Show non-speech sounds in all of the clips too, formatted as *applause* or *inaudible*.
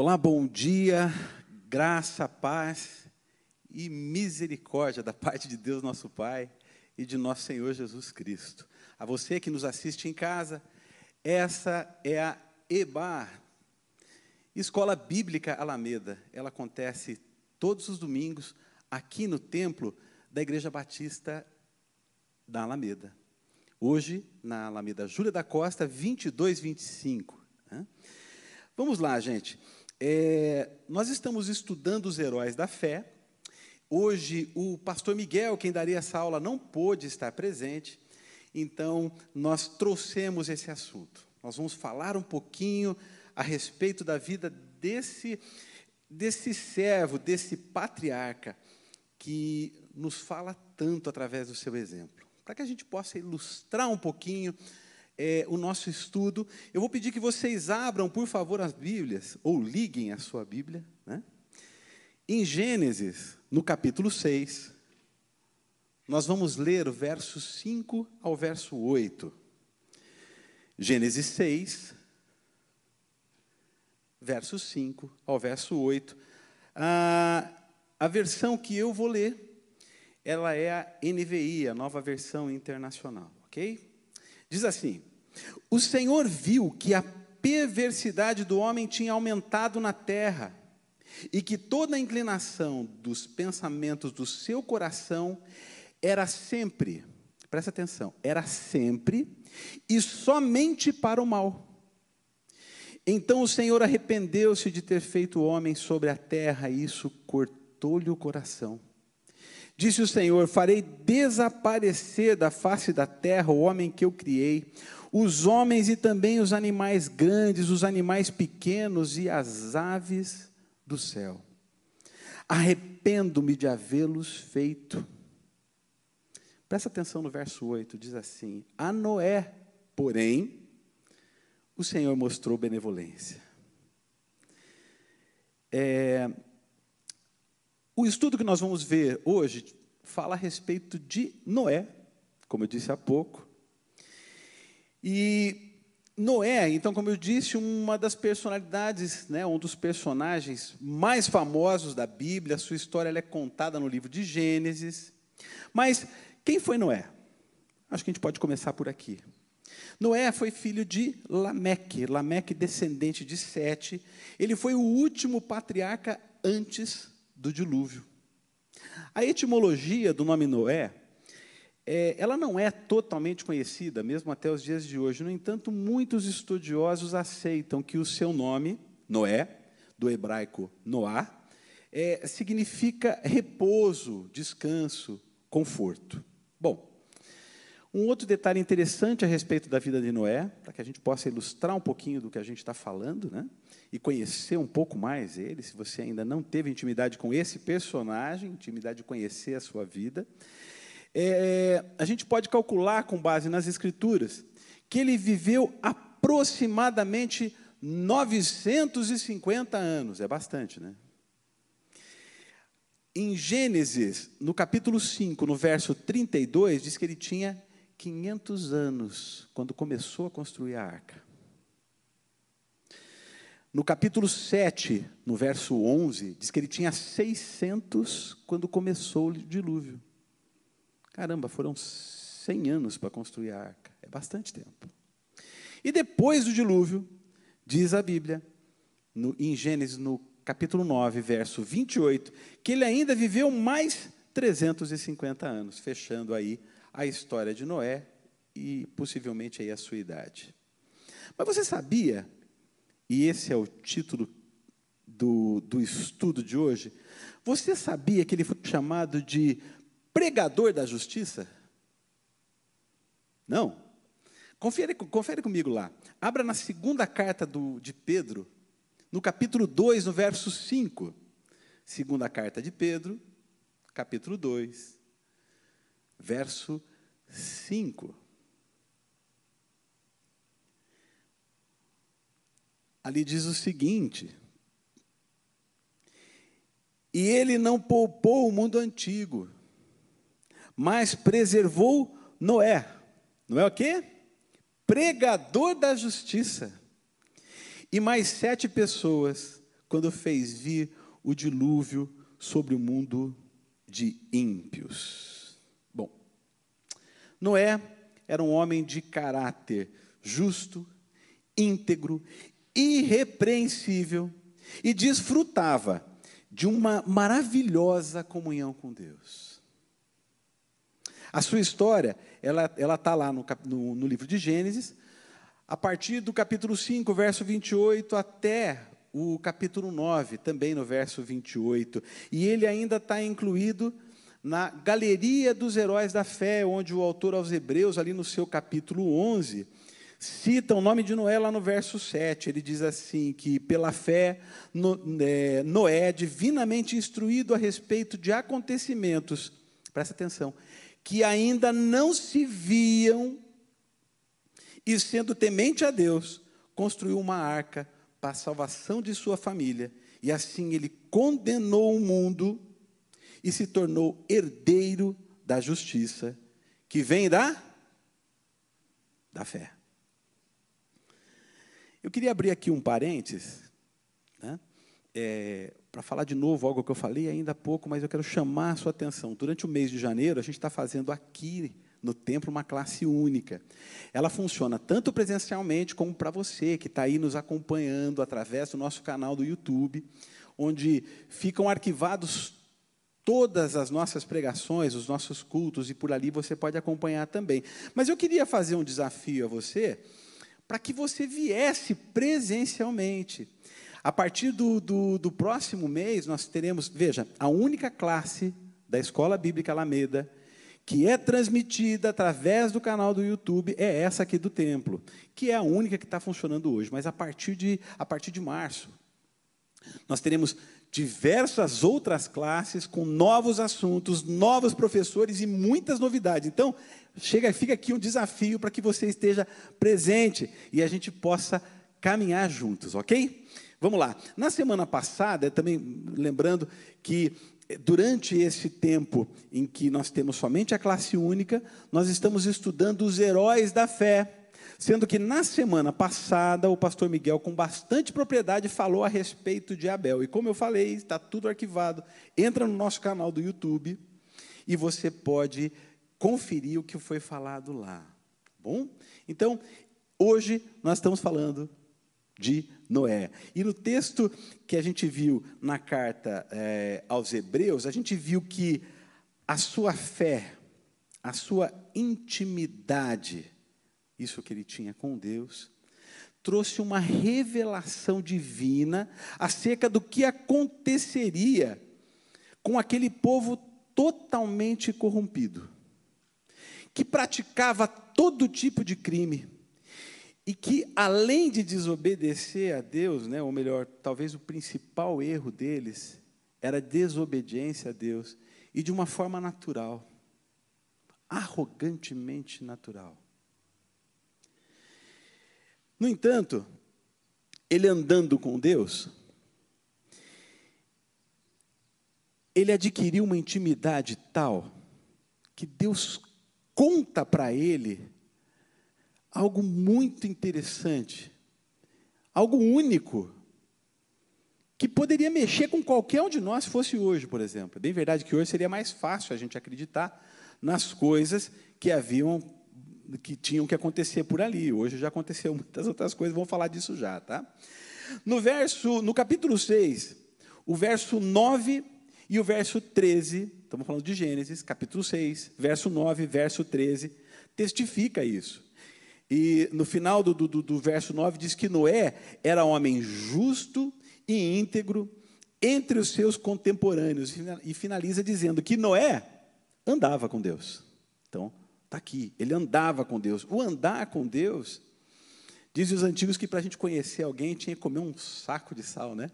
Olá, bom dia, graça, paz e misericórdia da parte de Deus, nosso Pai, e de nosso Senhor Jesus Cristo. A você que nos assiste em casa, essa é a EBAR, Escola Bíblica Alameda. Ela acontece todos os domingos aqui no templo da Igreja Batista da Alameda. Hoje, na Alameda Júlia da Costa, 2225. Né? Vamos lá, gente. É, nós estamos estudando os heróis da fé. Hoje, o pastor Miguel, quem daria essa aula, não pôde estar presente, então nós trouxemos esse assunto. Nós vamos falar um pouquinho a respeito da vida desse, desse servo, desse patriarca, que nos fala tanto através do seu exemplo. Para que a gente possa ilustrar um pouquinho é, o nosso estudo, eu vou pedir que vocês abram, por favor, as Bíblias, ou liguem a sua Bíblia, né? Em Gênesis, no capítulo 6, nós vamos ler o verso 5 ao verso 8. Gênesis 6, verso 5 ao verso 8. Ah, a versão que eu vou ler, ela é a NVI, a nova versão internacional, ok? Diz assim: o Senhor viu que a perversidade do homem tinha aumentado na terra e que toda a inclinação dos pensamentos do seu coração era sempre, presta atenção, era sempre e somente para o mal. Então o Senhor arrependeu-se de ter feito o homem sobre a terra, e isso cortou-lhe o coração. Disse o Senhor: Farei desaparecer da face da terra o homem que eu criei, os homens e também os animais grandes, os animais pequenos e as aves do céu. Arrependo-me de havê-los feito. Presta atenção no verso 8, diz assim: A Noé, porém, o Senhor mostrou benevolência. É, o estudo que nós vamos ver hoje fala a respeito de Noé, como eu disse há pouco, e Noé, então, como eu disse, uma das personalidades, né, um dos personagens mais famosos da Bíblia, a sua história é contada no livro de Gênesis. Mas quem foi Noé? Acho que a gente pode começar por aqui. Noé foi filho de Lameque, Lameque descendente de Sete. Ele foi o último patriarca antes do dilúvio. A etimologia do nome Noé é, ela não é totalmente conhecida, mesmo até os dias de hoje. No entanto, muitos estudiosos aceitam que o seu nome, Noé, do hebraico Noá, é, significa repouso, descanso, conforto. Um outro detalhe interessante a respeito da vida de Noé, para que a gente possa ilustrar um pouquinho do que a gente está falando, né? e conhecer um pouco mais ele, se você ainda não teve intimidade com esse personagem, intimidade de conhecer a sua vida, é, a gente pode calcular, com base nas Escrituras, que ele viveu aproximadamente 950 anos. É bastante, né? Em Gênesis, no capítulo 5, no verso 32, diz que ele tinha 500 anos quando começou a construir a arca. No capítulo 7, no verso 11, diz que ele tinha 600 quando começou o dilúvio. Caramba, foram 100 anos para construir a arca. É bastante tempo. E depois do dilúvio, diz a Bíblia, no, em Gênesis, no capítulo 9, verso 28, que ele ainda viveu mais 350 anos, fechando aí a história de Noé e possivelmente aí a sua idade. Mas você sabia, e esse é o título do, do estudo de hoje, você sabia que ele foi chamado de pregador da justiça? Não. Confere, confere comigo lá. Abra na segunda carta do, de Pedro, no capítulo 2, no verso 5. Segunda carta de Pedro, capítulo 2, verso 5. Ali diz o seguinte: E ele não poupou o mundo antigo, mas preservou Noé. Noé o quê? Pregador da justiça. E mais sete pessoas quando fez vir o dilúvio sobre o mundo de ímpios. Noé era um homem de caráter justo, íntegro, irrepreensível e desfrutava de uma maravilhosa comunhão com Deus. A sua história, ela está lá no, no, no livro de Gênesis, a partir do capítulo 5, verso 28, até o capítulo 9, também no verso 28. E ele ainda está incluído na galeria dos heróis da fé, onde o autor aos Hebreus, ali no seu capítulo 11, cita o nome de Noé lá no verso 7. Ele diz assim: que pela fé, é, Noé, divinamente instruído a respeito de acontecimentos, presta atenção, que ainda não se viam, e sendo temente a Deus, construiu uma arca para a salvação de sua família, e assim ele condenou o mundo e se tornou herdeiro da justiça, que vem da da fé. Eu queria abrir aqui um parênteses, né, é, para falar de novo algo que eu falei ainda há pouco, mas eu quero chamar a sua atenção. Durante o mês de janeiro, a gente está fazendo aqui no templo uma classe única. Ela funciona tanto presencialmente como para você que está aí nos acompanhando através do nosso canal do YouTube, onde ficam arquivados todas as nossas pregações, os nossos cultos, e por ali você pode acompanhar também. Mas eu queria fazer um desafio a você, para que você viesse presencialmente. A partir do, do, do próximo mês, nós teremos, veja, a única classe da Escola Bíblica Alameda que é transmitida através do canal do YouTube é essa aqui do templo, que é a única que está funcionando hoje. Mas a partir de, a partir de março, nós teremos diversas outras classes com novos assuntos, novos professores e muitas novidades. Então, chega, fica aqui um desafio para que você esteja presente e a gente possa caminhar juntos, ok? Vamos lá. Na semana passada, também lembrando que durante esse tempo em que nós temos somente a classe única, nós estamos estudando os heróis da fé. Sendo que na semana passada, o pastor Miguel, com bastante propriedade, falou a respeito de Abel. E como eu falei, está tudo arquivado. Entra no nosso canal do YouTube e você pode conferir o que foi falado lá. Bom? Então, hoje nós estamos falando de Noé. E no texto que a gente viu na carta é, aos Hebreus, a gente viu que a sua fé, a sua intimidade, isso que ele tinha com Deus, trouxe uma revelação divina acerca do que aconteceria com aquele povo totalmente corrompido, que praticava todo tipo de crime e que, além de desobedecer a Deus, né, ou melhor, talvez o principal erro deles era desobediência a Deus, e de uma forma natural, arrogantemente natural. No entanto, ele andando com Deus, ele adquiriu uma intimidade tal que Deus conta para ele algo muito interessante, algo único, que poderia mexer com qualquer um de nós se fosse hoje, por exemplo. É bem verdade que hoje seria mais fácil a gente acreditar nas coisas que haviam, que tinham que acontecer por ali. Hoje já aconteceu muitas outras coisas, vamos falar disso já, tá? No verso, no capítulo 6, o verso 9 e o verso 13, estamos falando de Gênesis, capítulo 6, verso 9, verso 13, testifica isso. E no final do, do, do verso 9 diz que Noé era homem justo e íntegro entre os seus contemporâneos. E finaliza dizendo que Noé andava com Deus. Então, está aqui, ele andava com Deus. O andar com Deus, dizem os antigos que para a gente conhecer alguém tinha que comer um saco de sal, né?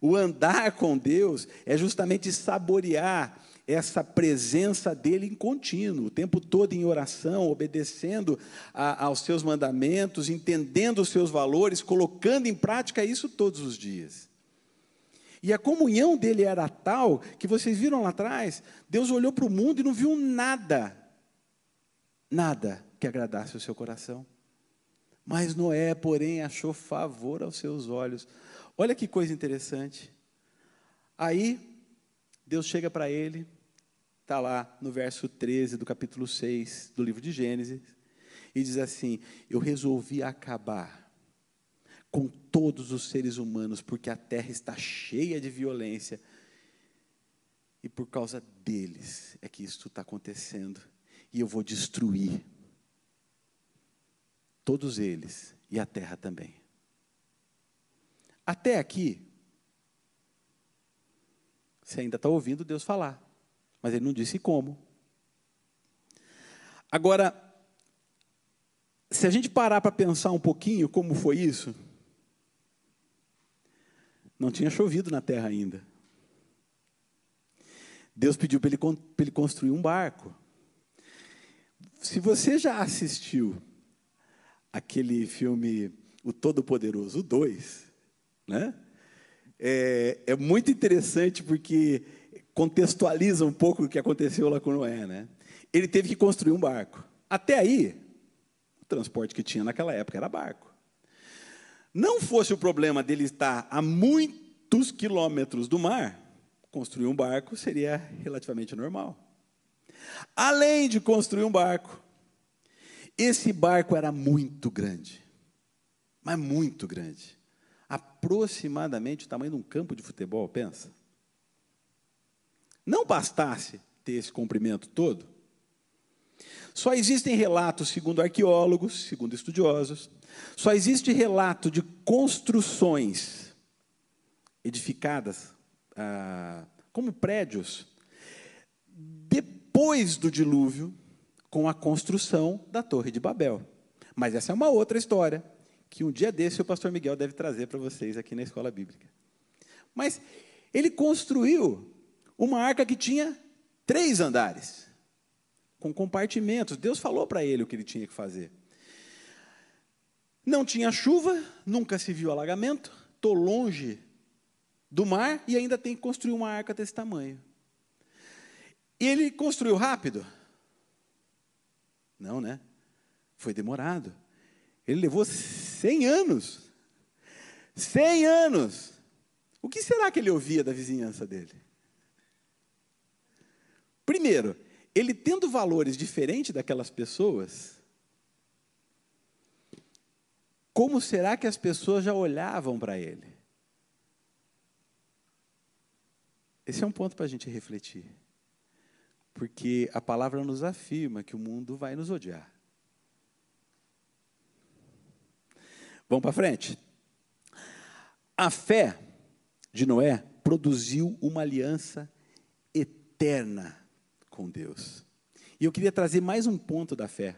O andar com Deus é justamente saborear essa presença dele em contínuo, o tempo todo em oração, obedecendo a, aos seus mandamentos, entendendo os seus valores, colocando em prática isso todos os dias. E a comunhão dele era tal que vocês viram lá atrás, Deus olhou para o mundo e não viu nada, nada que agradasse o seu coração. Mas Noé, porém, achou favor aos seus olhos. Olha que coisa interessante. Aí, Deus chega para ele, está lá no verso 13 do capítulo 6 do livro de Gênesis, e diz assim: Eu resolvi acabar com todos os seres humanos, porque a terra está cheia de violência, e por causa deles é que isso está acontecendo, e eu vou destruir todos eles e a terra também. Até aqui, você ainda está ouvindo Deus falar, mas ele não disse como. Agora, se a gente parar para pensar um pouquinho como foi isso, não tinha chovido na terra ainda. Deus pediu para ele, ele construir um barco. Se você já assistiu aquele filme O Todo-Poderoso 2, né? É, é, muito interessante porque contextualiza um pouco o que aconteceu lá com Noé. Né? Ele teve que construir um barco. Até aí, o transporte que tinha naquela época era barco. Não fosse o problema dele estar a muitos quilômetros do mar, construir um barco seria relativamente normal. Além de construir um barco, esse barco era muito grande, mas muito grande aproximadamente o tamanho de um campo de futebol, pensa. Não bastasse ter esse comprimento todo, só existem relatos, segundo arqueólogos, segundo estudiosos, só existe relato de construções edificadas ah, como prédios depois do dilúvio, com a construção da Torre de Babel. Mas essa é uma outra história que um dia desse o pastor Miguel deve trazer para vocês aqui na escola bíblica. Mas ele construiu uma arca que tinha três andares, com compartimentos. Deus falou para ele o que ele tinha que fazer. Não tinha chuva, nunca se viu alagamento, estou longe do mar e ainda tem que construir uma arca desse tamanho. E ele construiu rápido? Não, né? Foi demorado. Ele levou 100 anos. 100 anos. O que será que ele ouvia da vizinhança dele? Primeiro, ele tendo valores diferentes daquelas pessoas, como será que as pessoas já olhavam para ele? Esse é um ponto para a gente refletir. Porque a palavra nos afirma que o mundo vai nos odiar. Vamos para frente. A fé de Noé produziu uma aliança eterna com Deus. E eu queria trazer mais um ponto da fé.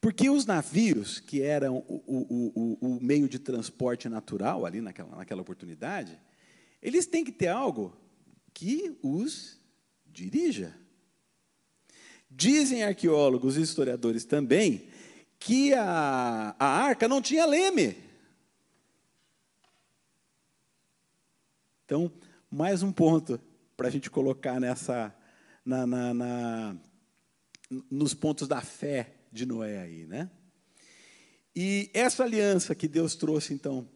Porque os navios, que eram o, o, o, o meio de transporte natural ali naquela, naquela oportunidade, eles têm que ter algo que os dirija. Dizem arqueólogos e historiadores também que a, a arca não tinha leme. Então, mais um ponto para a gente colocar nessa, na, na, na, nos pontos da fé de Noé aí, né? E essa aliança que Deus trouxe, então,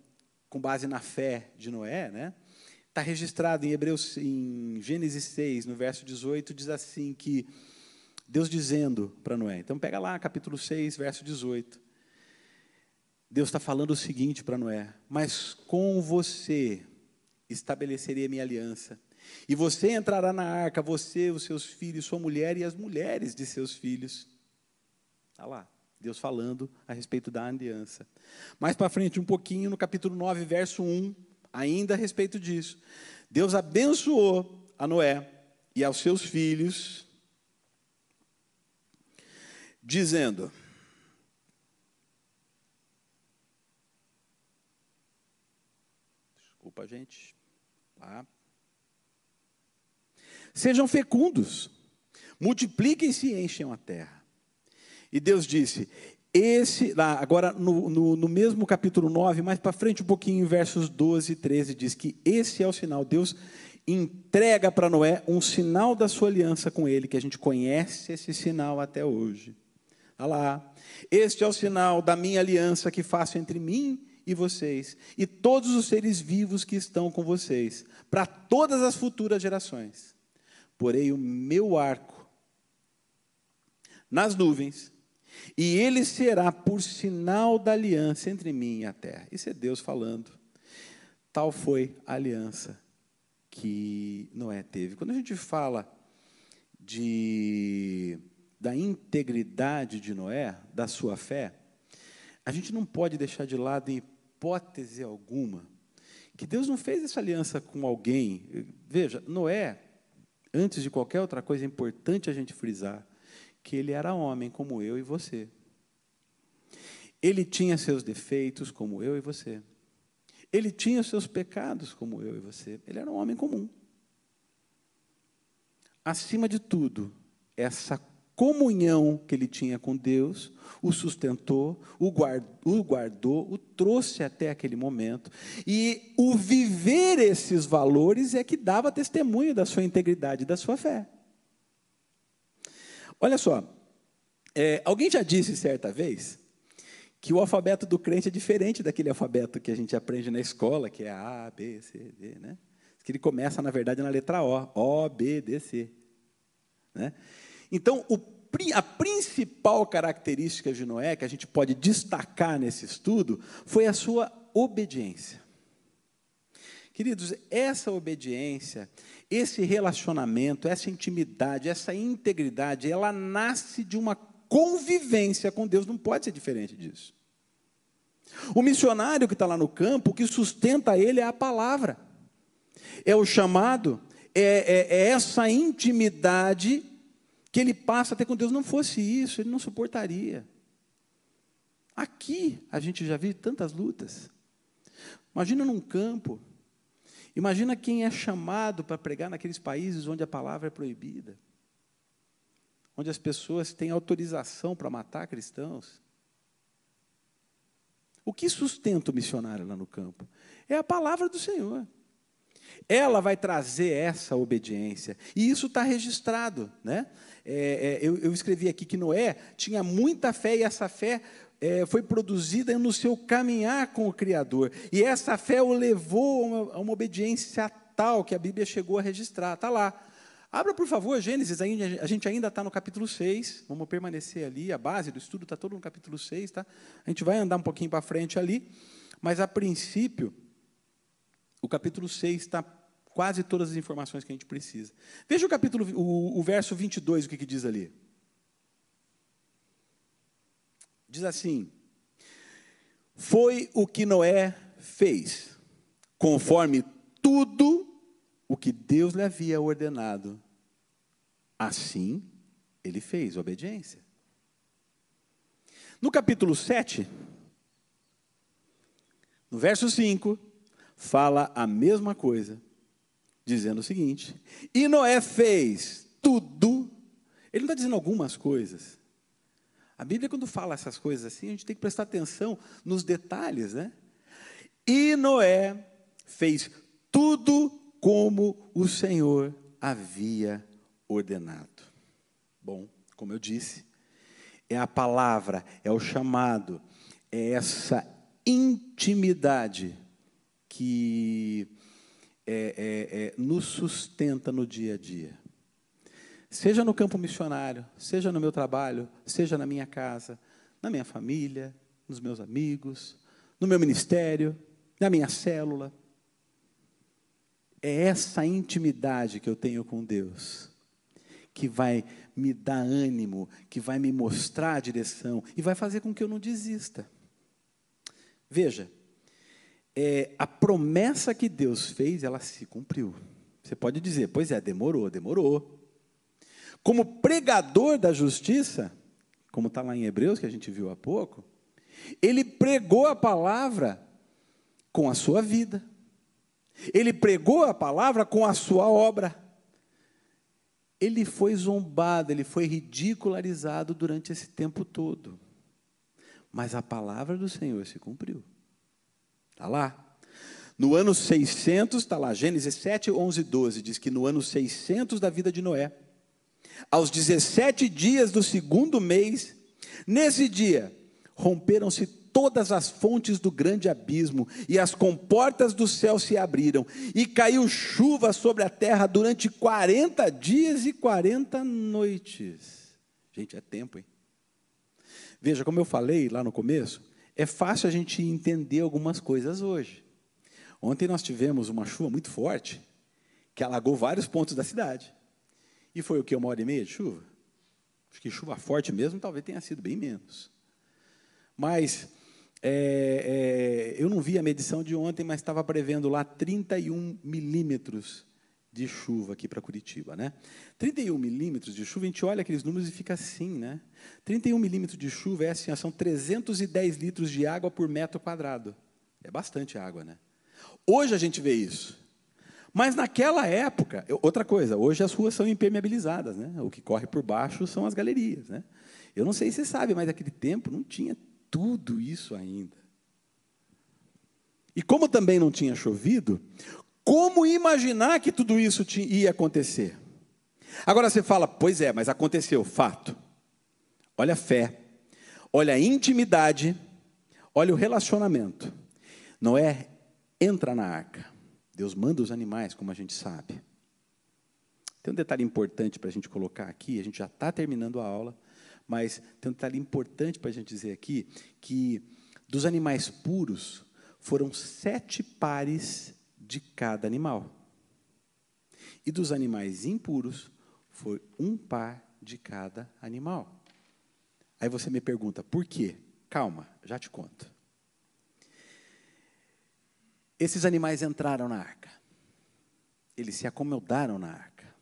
com base na fé de Noé, né? Está registrado em Hebreus, em Gênesis 6, no verso 18, diz assim que Deus dizendo para Noé. Então pega lá, capítulo 6, verso 18. Deus está falando o seguinte para Noé: Mas com você estabelecerei minha aliança. E você entrará na arca, você, os seus filhos, sua mulher e as mulheres de seus filhos. Está lá, Deus falando a respeito da aliança. Mais para frente, um pouquinho, no capítulo 9, verso 1, ainda a respeito disso. Deus abençoou a Noé e aos seus filhos dizendo: Desculpa, gente. Tá. Sejam fecundos, multipliquem-se e enchem a terra. E Deus disse: esse, agora no, no, no, mesmo capítulo 9, mais para frente um pouquinho, em versos 12 e 13, diz que esse é o sinal. Deus entrega para Noé um sinal da sua aliança com ele, que a gente conhece esse sinal até hoje. Olha lá. Este é o sinal da minha aliança que faço entre mim e vocês, e todos os seres vivos que estão com vocês, para todas as futuras gerações. Porei o meu arco nas nuvens, e ele será por sinal da aliança entre mim e a terra. Isso é Deus falando. Tal foi a aliança que Noé teve. Quando a gente fala de, da integridade de Noé, da sua fé, a gente não pode deixar de lado, em hipótese alguma, que Deus não fez essa aliança com alguém. Veja, Noé, antes de qualquer outra coisa, é importante a gente frisar que ele era homem como eu e você. Ele tinha seus defeitos como eu e você. Ele tinha seus pecados como eu e você. Ele era um homem comum. Acima de tudo, essa comunhão que ele tinha com Deus, o sustentou, o guardou, o trouxe até aquele momento. E o viver esses valores é que dava testemunho da sua integridade, da sua fé. Olha só, é, alguém já disse certa vez que o alfabeto do crente é diferente daquele alfabeto que a gente aprende na escola, que é A, B, C, D, né? Que ele começa, na verdade, na letra O, O, B, D, C. Né? Então, o, a principal característica de Noé, que a gente pode destacar nesse estudo, foi a sua obediência. Queridos, essa obediência, esse relacionamento, essa intimidade, essa integridade, ela nasce de uma convivência com Deus, não pode ser diferente disso. O missionário que está lá no campo, o que sustenta ele é a palavra, é o chamado, é, é, é essa intimidade que ele passa até com Deus. Não fosse isso, ele não suportaria. Aqui a gente já viu tantas lutas. Imagina num campo. Imagina quem é chamado para pregar naqueles países onde a palavra é proibida. Onde as pessoas têm autorização para matar cristãos. O que sustenta o missionário lá no campo? É a palavra do Senhor. Ela vai trazer essa obediência. E isso está registrado. Né? É, é, eu, eu, escrevi aqui que Noé tinha muita fé e essa fé é, foi produzida no seu caminhar com o Criador. E essa fé o levou a uma, a uma obediência tal que a Bíblia chegou a registrar. Está lá. Abra, por favor, Gênesis, a gente ainda está no capítulo 6, vamos permanecer ali, a base do estudo está todo no capítulo 6, tá? A gente vai andar um pouquinho para frente ali, mas a princípio, o capítulo 6 está quase todas as informações que a gente precisa. Veja o capítulo, o, o verso 22, o que, que diz ali. Diz assim: Foi o que Noé fez, conforme tudo o que Deus lhe havia ordenado. Assim ele fez, obediência. No capítulo 7, no verso 5, fala a mesma coisa dizendo o seguinte: E Noé fez tudo. Ele não está dizendo algumas coisas. A Bíblia, quando fala essas coisas assim, a gente tem que prestar atenção nos detalhes, né? E Noé fez tudo como o Senhor havia ordenado. Bom, como eu disse, é a palavra, é o chamado, é essa intimidade que é, é, é, nos sustenta no dia a dia. Seja no campo missionário, seja no meu trabalho, seja na minha casa, na minha família, nos meus amigos, no meu ministério, na minha célula. É essa intimidade que eu tenho com Deus que vai me dar ânimo, que vai me mostrar a direção e vai fazer com que eu não desista. Veja, é, a promessa que Deus fez, ela se cumpriu. Você pode dizer, pois é, demorou, demorou. Como pregador da justiça, como está lá em Hebreus, que a gente viu há pouco, ele pregou a palavra com a sua vida. Ele pregou a palavra com a sua obra. Ele foi zombado, ele foi ridicularizado durante esse tempo todo. Mas a palavra do Senhor se cumpriu. Está lá. No ano 600, está lá, Gênesis 7, 11 12, diz que no ano 600 da vida de Noé, aos 17 dias do segundo mês, nesse dia, romperam-se todas as fontes do grande abismo, e as comportas do céu se abriram, e caiu chuva sobre a terra durante 40 dias e 40 noites. Gente, é tempo, hein? Veja, como eu falei lá no começo, é fácil a gente entender algumas coisas hoje. Ontem nós tivemos uma chuva muito forte, que alagou vários pontos da cidade. E foi o que? Uma hora e meia de chuva? Acho que chuva forte mesmo talvez tenha sido bem menos. Mas é, é, eu não vi a medição de ontem, mas estava prevendo lá 31 milímetros de chuva aqui para Curitiba, né? 31 milímetros de chuva, a gente olha aqueles números e fica assim, né? 31 milímetros de chuva é assim, são 310 litros de água por metro quadrado. É bastante água, né? Hoje a gente vê isso. Mas naquela época, outra coisa, hoje as ruas são impermeabilizadas, né? O que corre por baixo são as galerias, né? Eu não sei se você sabe, mas naquele tempo não tinha tudo isso ainda. E como também não tinha chovido, como imaginar que tudo isso ia acontecer? Agora você fala, pois é, mas aconteceu, fato. Olha a fé, olha a intimidade, olha o relacionamento. Noé entra na arca. Deus manda os animais, como a gente sabe. Tem um detalhe importante para a gente colocar aqui, a gente já está terminando a aula, mas tem um detalhe importante para a gente dizer aqui, que dos animais puros, foram sete pares de cada animal. E dos animais impuros, foi um par de cada animal. Aí você me pergunta, por quê? Calma, já te conto. Esses animais entraram na arca. Eles se acomodaram na arca.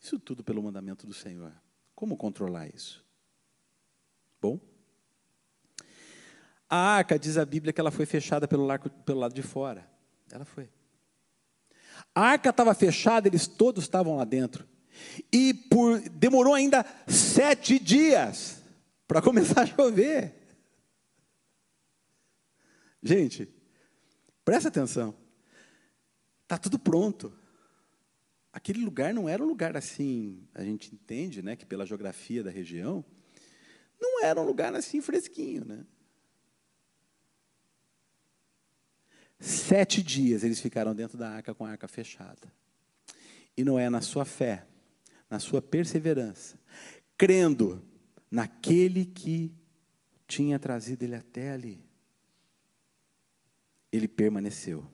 Isso tudo pelo mandamento do Senhor. Como controlar isso? Bom, a arca, diz a Bíblia, que ela foi fechada pelo, lado, pelo lado de fora. Ela foi. A arca estava fechada, eles todos estavam lá dentro. E por, demorou ainda sete dias para *laughs* começar a chover. Gente, Presta atenção. Está tudo pronto. Aquele lugar não era um lugar assim, a gente entende, né, que pela geografia da região, não era um lugar assim fresquinho, né? Sete dias eles ficaram dentro da arca com a arca fechada. E não é na sua fé, na sua perseverança, crendo naquele que tinha trazido ele até ali ele permaneceu.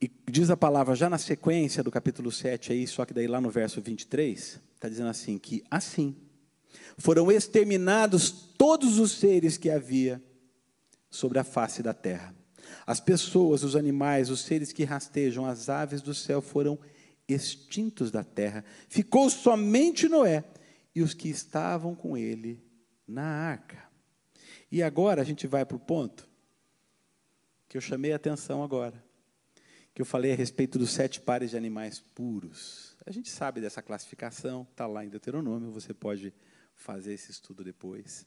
E diz a palavra já na sequência do capítulo 7 aí, só que daí lá no verso 23, está dizendo assim que assim foram exterminados todos os seres que havia sobre a face da terra. As pessoas, os animais, os seres que rastejam, as aves do céu foram extintos da terra. Ficou somente Noé e os que estavam com ele na arca. E agora a gente vai para o ponto que eu chamei a atenção agora, que eu falei a respeito dos sete pares de animais puros. A gente sabe dessa classificação, está lá em Deuteronômio, você pode fazer esse estudo depois.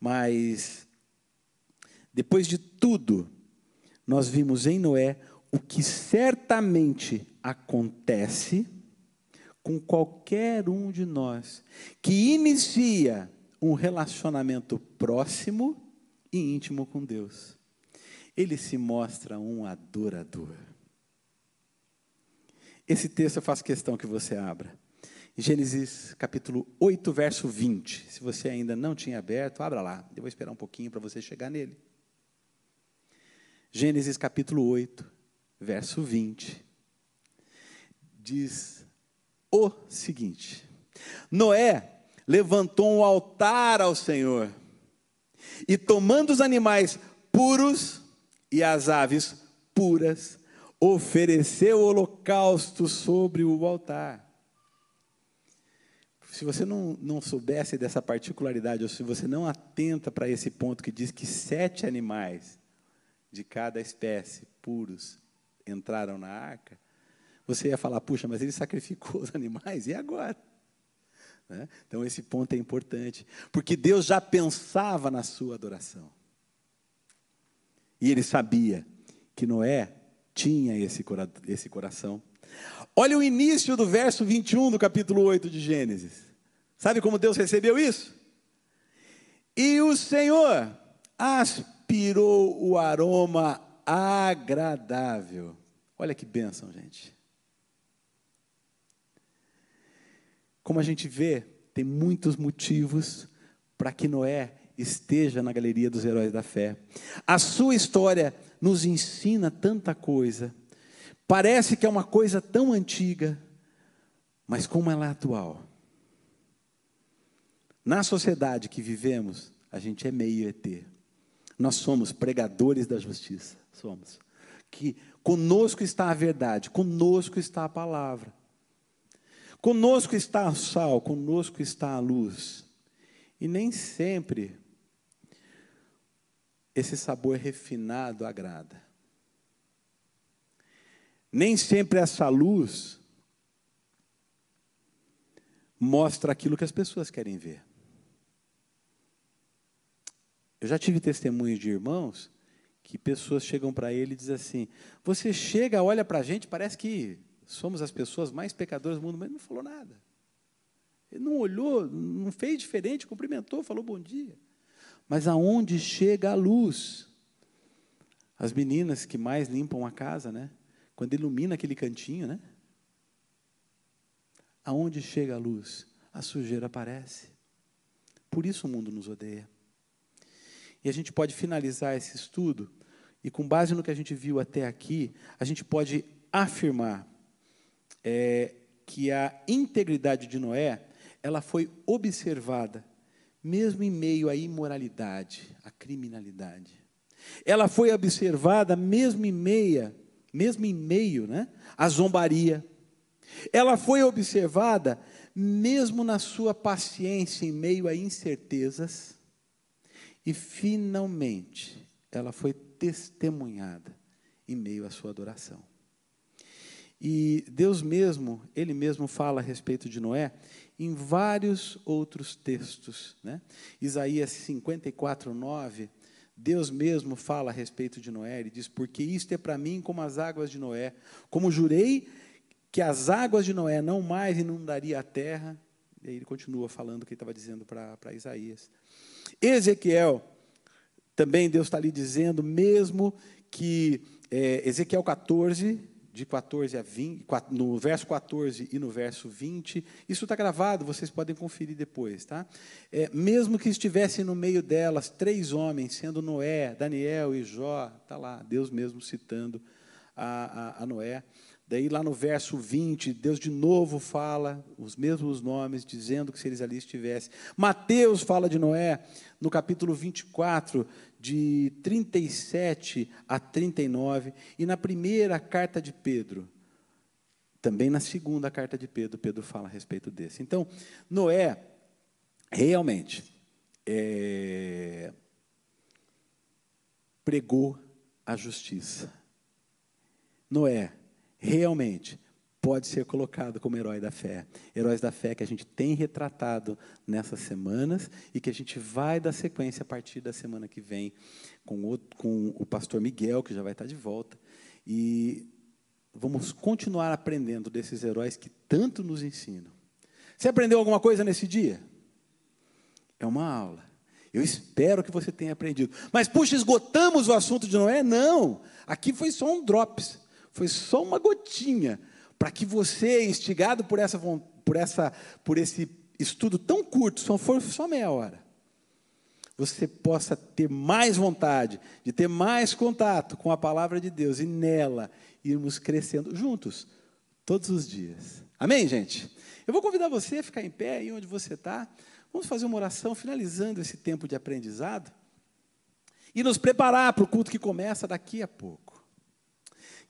Mas, depois de tudo, nós vimos em Noé o que certamente acontece com qualquer um de nós que inicia um relacionamento próximo e íntimo com Deus. Ele se mostra um adorador. Esse texto eu faço questão que você abra. Gênesis capítulo 8, verso 20. Se você ainda não tinha aberto, abra lá. Eu vou esperar um pouquinho para você chegar nele. Gênesis capítulo 8, verso 20. Diz o seguinte: Noé levantou um altar ao Senhor. E tomando os animais puros e as aves puras, ofereceu holocausto sobre o altar. Se você não, não soubesse dessa particularidade, ou se você não atenta para esse ponto que diz que sete animais de cada espécie puros entraram na arca, você ia falar, puxa, mas ele sacrificou os *laughs* animais, e agora? Né? Então, esse ponto é importante, porque Deus já pensava na sua adoração. E ele sabia que Noé tinha esse, esse coração. Olha o início do verso 21 do capítulo 8 de Gênesis. Sabe como Deus recebeu isso? E o Senhor aspirou o aroma agradável. Olha que bênção, gente. Como a gente vê, tem muitos motivos para que Noé esteja na galeria dos heróis da fé. A sua história nos ensina tanta coisa. Parece que é uma coisa tão antiga, mas como ela é atual. Na sociedade que vivemos, a gente é meio ET. Nós somos pregadores da justiça, somos. Que conosco está a verdade, conosco está a palavra. Conosco está o sal, conosco está a luz. E nem sempre esse sabor refinado agrada. Nem sempre essa luz mostra aquilo que as pessoas querem ver. Eu já tive testemunhos de irmãos que pessoas chegam para ele e dizem assim: Você chega, olha para a gente, parece que somos as pessoas mais pecadoras do mundo, mas não falou nada. Ele não olhou, não fez diferente, cumprimentou, falou bom dia. Mas aonde chega a luz? As meninas que mais limpam a casa, né? Quando ilumina aquele cantinho, né? Aonde chega a luz? A sujeira aparece. Por isso o mundo nos odeia. E a gente pode finalizar esse estudo, e com base no que a gente viu até aqui, a gente pode afirmar é, que a integridade de Noé, ela foi observada, mesmo em meio à imoralidade, à criminalidade. Ela foi observada mesmo em meia, mesmo em meio, né, à zombaria. Ela foi observada mesmo na sua paciência em meio a incertezas. E finalmente, ela foi testemunhada em meio à sua adoração. E Deus mesmo, Ele mesmo fala a respeito de Noé em vários outros textos. Né? Isaías 54, 9, Deus mesmo fala a respeito de Noé, ele diz: Porque isto é para mim como as águas de Noé, como jurei que as águas de Noé não mais inundaria a terra. E aí ele continua falando o que ele estava dizendo para Isaías. Ezequiel, também Deus está ali dizendo, mesmo que é, Ezequiel 14, de 14 a 20, no verso 14 e no verso 20. Isso está gravado, vocês podem conferir depois, tá? É, mesmo que estivessem no meio delas três homens, sendo Noé, Daniel e Jó, está lá, Deus mesmo citando a, a, a Noé. Daí, lá no verso 20, Deus de novo fala os mesmos nomes, dizendo que se eles ali estivessem. Mateus fala de Noé, no capítulo 24, de 37 a 39. E na primeira carta de Pedro, também na segunda carta de Pedro, Pedro fala a respeito desse. Então, Noé, realmente, é, pregou a justiça. Noé realmente pode ser colocado como herói da fé. Heróis da fé que a gente tem retratado nessas semanas e que a gente vai dar sequência a partir da semana que vem com o, com o pastor Miguel, que já vai estar de volta. E vamos continuar aprendendo desses heróis que tanto nos ensinam. Você aprendeu alguma coisa nesse dia? É uma aula. Eu espero que você tenha aprendido. Mas, puxa, esgotamos o assunto de Noé? Não. Aqui foi só um drops. Foi só uma gotinha para que você, instigado por essa, por essa, por esse estudo tão curto, só for só meia hora, você possa ter mais vontade de ter mais contato com a palavra de Deus e nela irmos crescendo juntos todos os dias. Amém, gente? Eu vou convidar você a ficar em pé aí onde você está. Vamos fazer uma oração finalizando esse tempo de aprendizado e nos preparar para o culto que começa daqui a pouco.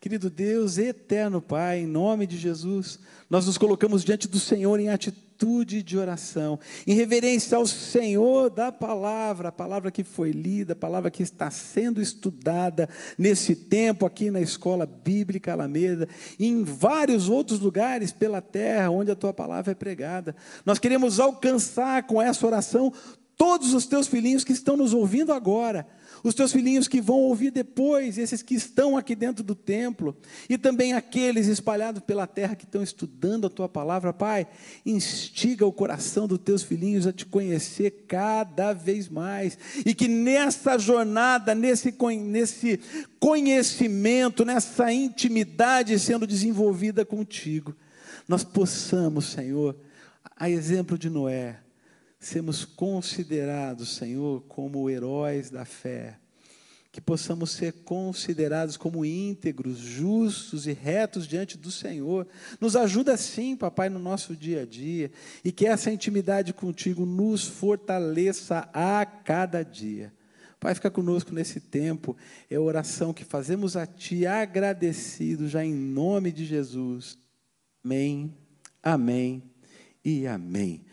Querido Deus, eterno Pai, em nome de Jesus, nós nos colocamos diante do Senhor em atitude de oração, em reverência ao Senhor da palavra, a palavra que foi lida, a palavra que está sendo estudada nesse tempo aqui na Escola Bíblica Alameda, e em vários outros lugares pela terra onde a tua palavra é pregada. Nós queremos alcançar com essa oração todos os teus filhinhos que estão nos ouvindo agora, os teus filhinhos que vão ouvir depois, esses que estão aqui dentro do templo, e também aqueles espalhados pela terra que estão estudando a tua palavra, Pai, instiga o coração dos teus filhinhos a te conhecer cada vez mais, e que nessa jornada, nesse, nesse conhecimento, nessa intimidade sendo desenvolvida contigo, nós possamos, Senhor, a exemplo de Noé, sermos considerados, Senhor, como heróis da fé, que possamos ser considerados como íntegros, justos e retos diante do Senhor. Nos ajuda sim, papai, no nosso dia a dia, e que essa intimidade contigo nos fortaleça a cada dia. Pai, fica conosco nesse tempo, é a oração que fazemos a Ti, agradecido já em nome de Jesus. Amém, amém e amém.